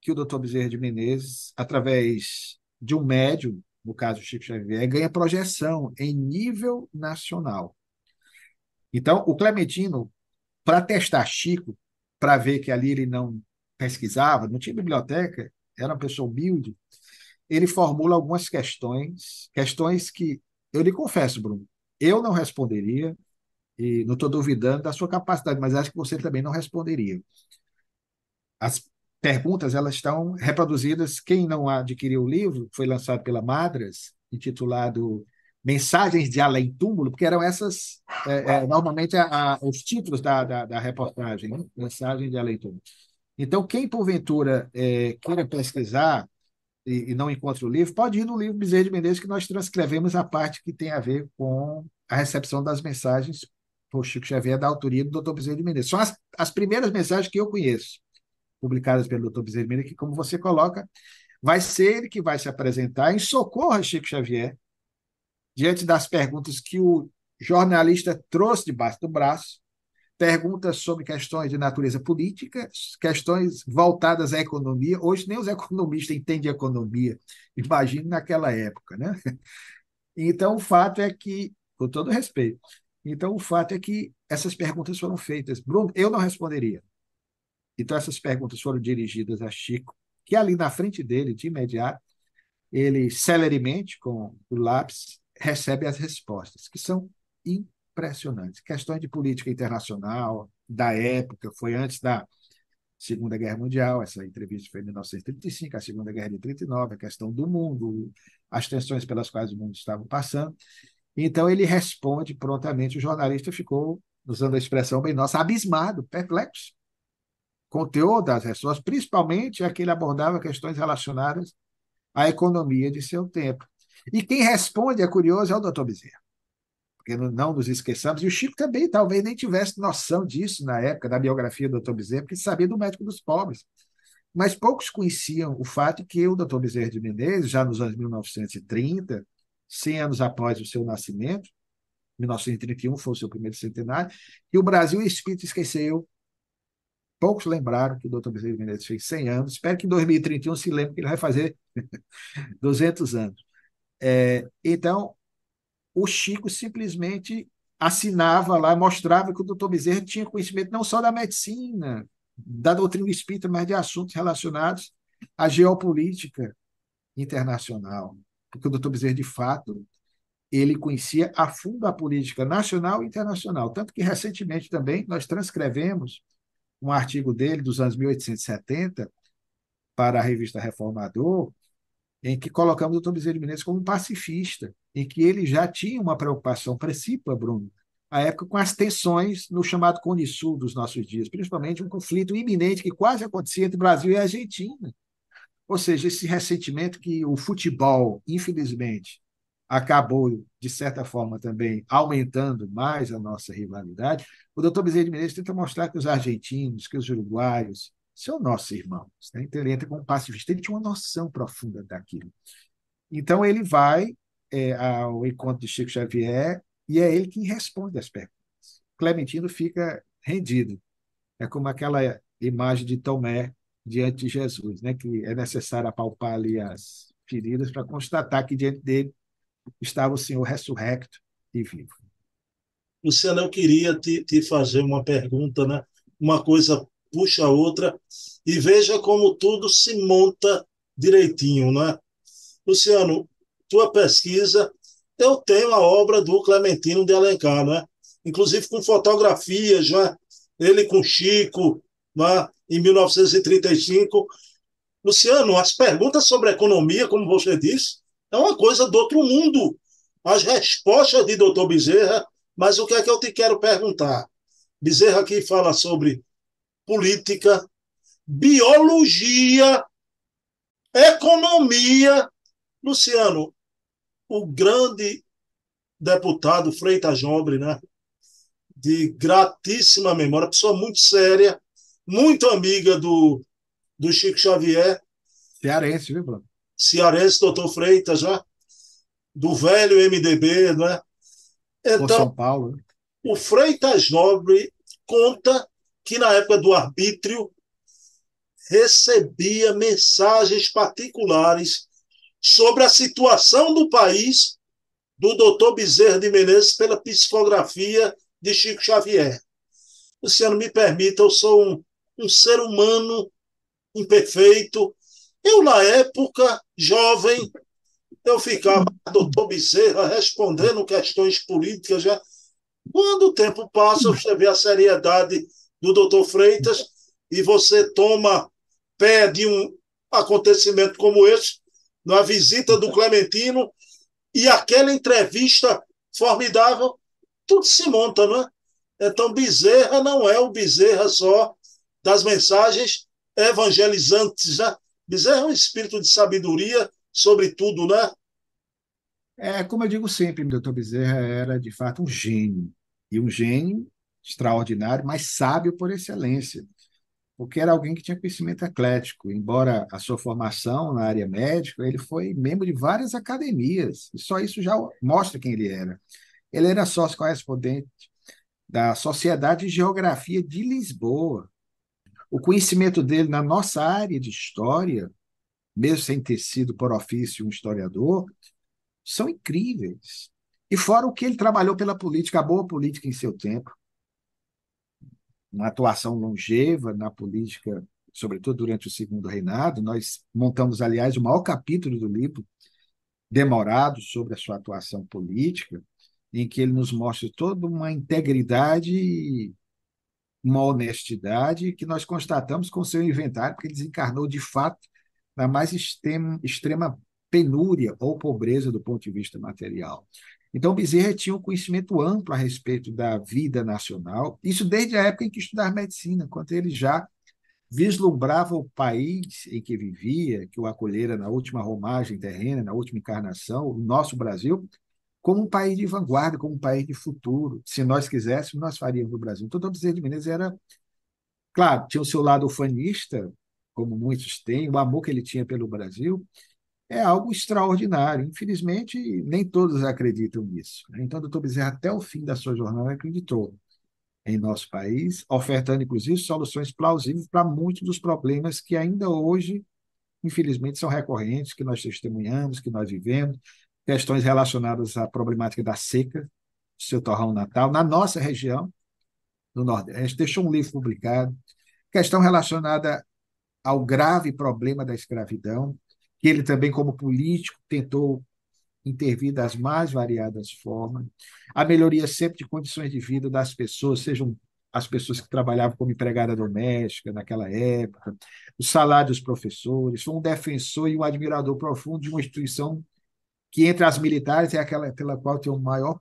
Speaker 2: que o doutor Bezerra de Menezes, através de um médium, no caso Chico Xavier, ganha projeção em nível nacional. Então, o Clementino, para testar Chico, para ver que ali ele não pesquisava, não tinha biblioteca, era uma pessoa humilde, ele formula algumas questões, questões que, eu lhe confesso, Bruno, eu não responderia, e não estou duvidando da sua capacidade, mas acho que você também não responderia. As perguntas elas estão reproduzidas. Quem não adquiriu o livro, foi lançado pela Madras, intitulado Mensagens de Além Túmulo, porque eram essas, é, é, normalmente, a, a, os títulos da, da, da reportagem, né? Mensagens de Além Túmulo. Então, quem porventura é, queira pesquisar e, e, não encontra o livro, pode ir no livro Bezerra de Menezes, que nós transcrevemos a parte que tem a ver com a recepção das mensagens por Chico Xavier, da autoria do Dr. Bezerra de Menezes. São as, as primeiras mensagens que eu conheço, publicadas pelo Dr. Bezerra de Menezes, que, como você coloca, vai ser ele que vai se apresentar em socorro a Chico Xavier, diante das perguntas que o jornalista trouxe debaixo do braço, perguntas sobre questões de natureza política, questões voltadas à economia. Hoje nem os economistas entendem economia, imagine naquela época. Né? Então, o fato é que, com todo respeito, então o fato é que essas perguntas foram feitas. Bruno, eu não responderia. Então, essas perguntas foram dirigidas a Chico, que ali na frente dele, de imediato, ele celeremente, com o lápis, recebe as respostas, que são impressionantes. Questões de política internacional, da época, foi antes da Segunda Guerra Mundial, essa entrevista foi em 1935, a Segunda Guerra de 39, a questão do mundo, as tensões pelas quais o mundo estava passando. Então ele responde prontamente, o jornalista ficou, usando a expressão bem nossa, abismado, perplexo com o teor das respostas, principalmente a que ele abordava questões relacionadas à economia de seu tempo. E quem responde, é curioso, é o doutor Bezerra porque não nos esqueçamos, e o Chico também talvez nem tivesse noção disso na época da biografia do Dr. Bezerra, porque sabia do médico dos pobres. Mas poucos conheciam o fato que o Dr. Bezerra de Menezes, já nos anos 1930, 100 anos após o seu nascimento, 1931 foi o seu primeiro centenário, e o Brasil Espírito esqueceu. Poucos lembraram que o Dr. Bezerra de Menezes fez 100 anos. Espero que em 2031 se lembre que ele vai fazer 200 anos. É, então, o Chico simplesmente assinava lá, mostrava que o doutor Bezerra tinha conhecimento não só da medicina, da doutrina espírita, mas de assuntos relacionados à geopolítica internacional. Porque o doutor Bezerra, de fato, ele conhecia a fundo a política nacional e internacional. Tanto que, recentemente também, nós transcrevemos um artigo dele dos anos 1870 para a revista Reformador, em que colocamos o doutor Bezerra de Menezes como um pacifista, em que ele já tinha uma preocupação precípua, Bruno, à época com as tensões no chamado Cone Sul dos nossos dias, principalmente um conflito iminente que quase acontecia entre Brasil e Argentina. Ou seja, esse ressentimento que o futebol, infelizmente, acabou, de certa forma, também aumentando mais a nossa rivalidade, o doutor Bezerra de Menezes tenta mostrar que os argentinos, que os uruguaios, são nossos irmãos. Né? Então, ele entra como pacifista, ele tinha uma noção profunda daquilo. Então, ele vai é, ao encontro de Chico Xavier e é ele quem responde as perguntas. Clementino fica rendido. É como aquela imagem de Tomé diante de Jesus, né? que é necessário apalpar ali as feridas para constatar que diante dele estava o Senhor ressurrecto e vivo.
Speaker 1: Luciano, eu queria te, te fazer uma pergunta, né? uma coisa puxa a outra, e veja como tudo se monta direitinho. Né? Luciano, tua pesquisa, eu tenho a obra do Clementino de Alencar, né? inclusive com fotografias, né? ele com Chico, né? em 1935. Luciano, as perguntas sobre economia, como você disse, é uma coisa do outro mundo. As respostas de doutor Bezerra, mas o que é que eu te quero perguntar? Bezerra aqui fala sobre política, biologia, economia. Luciano, o grande deputado Freitas Nobre, né? de gratíssima memória, pessoa muito séria, muito amiga do, do Chico Xavier.
Speaker 2: Cearense, viu, Bruno?
Speaker 1: Cearense, doutor Freitas, já, né? do velho MDB, né?
Speaker 2: Então, São Paulo. Né?
Speaker 1: O Freitas Nobre conta que na época do arbítrio recebia mensagens particulares sobre a situação do país do doutor Bezerra de Menezes pela psicografia de Chico Xavier. Luciano, me permita, eu sou um, um ser humano imperfeito. Eu, na época, jovem, eu ficava, doutor Bezerra, respondendo questões políticas. Já. Quando o tempo passa, você vê a seriedade do doutor Freitas e você toma pé de um acontecimento como esse, na visita do Clementino e aquela entrevista formidável, tudo se monta, não é? Então, Bezerra não é o Bezerra só das mensagens evangelizantes, né? Bezerra é um espírito de sabedoria sobre tudo, né?
Speaker 2: É, como eu digo sempre, doutor Bezerra era de fato um gênio, e um gênio extraordinário, mas sábio por excelência porque era alguém que tinha conhecimento eclético. Embora a sua formação na área médica, ele foi membro de várias academias, e só isso já mostra quem ele era. Ele era sócio correspondente da Sociedade de Geografia de Lisboa. O conhecimento dele na nossa área de história, mesmo sem ter sido por ofício um historiador, são incríveis. E fora o que ele trabalhou pela política, a boa política em seu tempo, uma atuação longeva na política sobretudo durante o segundo reinado. Nós montamos, aliás, o maior capítulo do livro, demorado, sobre a sua atuação política, em que ele nos mostra toda uma integridade, uma honestidade que nós constatamos com seu inventário, porque ele desencarnou de fato na mais extrema, extrema penúria ou pobreza do ponto de vista material. Então, Bezerra tinha um conhecimento amplo a respeito da vida nacional, isso desde a época em que estudava medicina, quando ele já vislumbrava o país em que vivia, que o acolhera na última romagem terrena, na última encarnação, o nosso Brasil, como um país de vanguarda, como um país de futuro. Se nós quiséssemos, nós faríamos no Brasil. Então, Dom Bezerra de Menezes era, claro, tinha o seu lado ufanista, como muitos têm, o amor que ele tinha pelo Brasil, é algo extraordinário. Infelizmente, nem todos acreditam nisso. Né? Então, o doutor Bezerra, até o fim da sua jornada, acreditou em nosso país, ofertando, inclusive, soluções plausíveis para muitos dos problemas que ainda hoje, infelizmente, são recorrentes, que nós testemunhamos, que nós vivemos, questões relacionadas à problemática da seca, seu torrão natal, na nossa região, no Nordeste, deixou um livro publicado, questão relacionada ao grave problema da escravidão, que ele também, como político, tentou intervir das mais variadas formas, a melhoria sempre de condições de vida das pessoas, sejam as pessoas que trabalhavam como empregada doméstica naquela época, o salário dos professores, foi um defensor e um admirador profundo de uma instituição que, entre as militares, é aquela pela qual tem o maior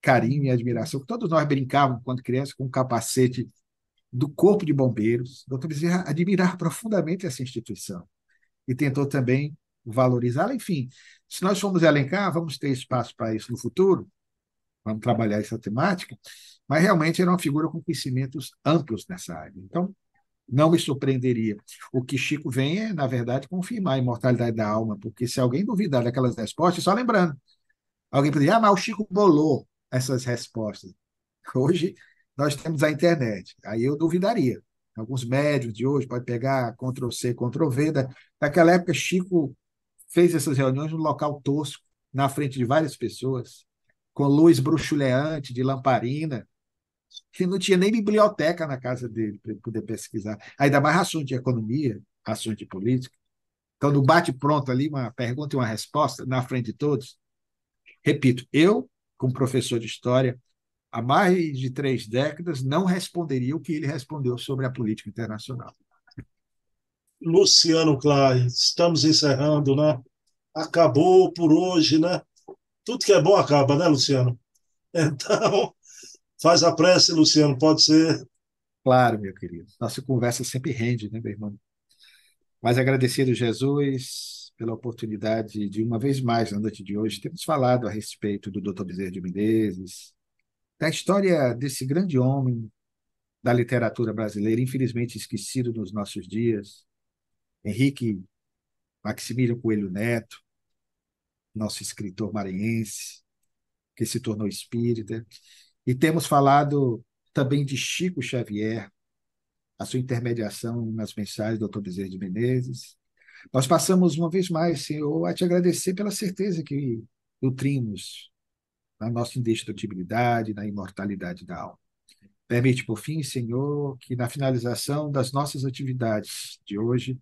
Speaker 2: carinho e admiração. Todos nós brincávamos, quando crianças, com o capacete do Corpo de Bombeiros. Doutor Bezerra admirava profundamente essa instituição e tentou também valorizá-la. Enfim, se nós formos elencar, vamos ter espaço para isso no futuro, vamos trabalhar essa temática, mas realmente era uma figura com conhecimentos amplos nessa área. Então, não me surpreenderia. O que Chico vem é, na verdade, confirmar a imortalidade da alma, porque se alguém duvidar daquelas respostas, só lembrando, alguém poderia, ah, mas o Chico bolou essas respostas. Hoje, nós temos a internet, aí eu duvidaria. Alguns médios de hoje podem pegar Ctrl-C, Ctrl-V. Daquela época, Chico fez essas reuniões no local tosco, na frente de várias pessoas, com luz bruxuleante de lamparina, que não tinha nem biblioteca na casa dele para poder pesquisar. Ainda mais assunto de economia, assunto de política. Então, no bate-pronto ali, uma pergunta e uma resposta, na frente de todos. Repito, eu, como professor de história, há mais de três décadas, não responderia o que ele respondeu sobre a política internacional.
Speaker 1: Luciano Klein, estamos encerrando, né? Acabou por hoje, né? Tudo que é bom acaba, né, Luciano? Então, faz a prece, Luciano, pode ser.
Speaker 2: Claro, meu querido. Nossa conversa sempre rende, né, meu irmão? Mas agradecido, Jesus, pela oportunidade de, uma vez mais, na noite de hoje, termos falado a respeito do Dr. Bezerra de Menezes, da história desse grande homem da literatura brasileira, infelizmente esquecido nos nossos dias, Henrique Maximiliano Coelho Neto, nosso escritor maranhense, que se tornou espírita. E temos falado também de Chico Xavier, a sua intermediação nas mensagens do Dr. Bezerra de Menezes. Nós passamos uma vez mais, Senhor, a te agradecer pela certeza que nutrimos na nossa indestrutibilidade, na imortalidade da alma. Permite, por fim, Senhor, que na finalização das nossas atividades de hoje,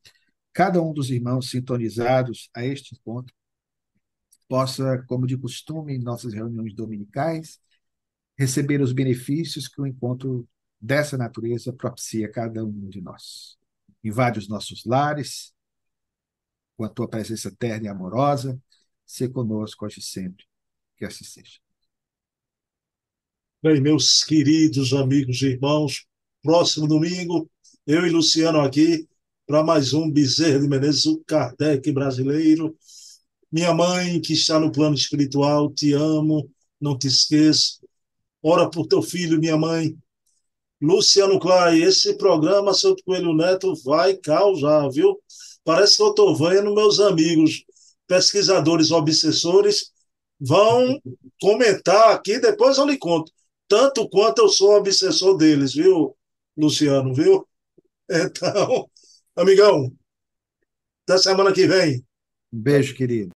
Speaker 2: cada um dos irmãos sintonizados a este encontro possa, como de costume em nossas reuniões dominicais, receber os benefícios que o encontro dessa natureza propicia a cada um de nós. Invade os nossos lares, com a tua presença terna e amorosa, se conosco hoje sempre. Que assim seja.
Speaker 1: Bem, meus queridos amigos e irmãos, próximo domingo, eu e Luciano aqui para mais um Bezerra de Menezes, o Kardec brasileiro. Minha mãe, que está no plano espiritual, te amo, não te esqueço. Ora por teu filho, minha mãe. Luciano Clay, esse programa sobre Coelho Neto vai causar, viu? Parece que eu estou vendo meus amigos pesquisadores obsessores vão comentar aqui, depois eu lhe conto, tanto quanto eu sou obsessor deles, viu, Luciano, viu? Então, Amigão, da semana que vem.
Speaker 2: Um beijo, querido.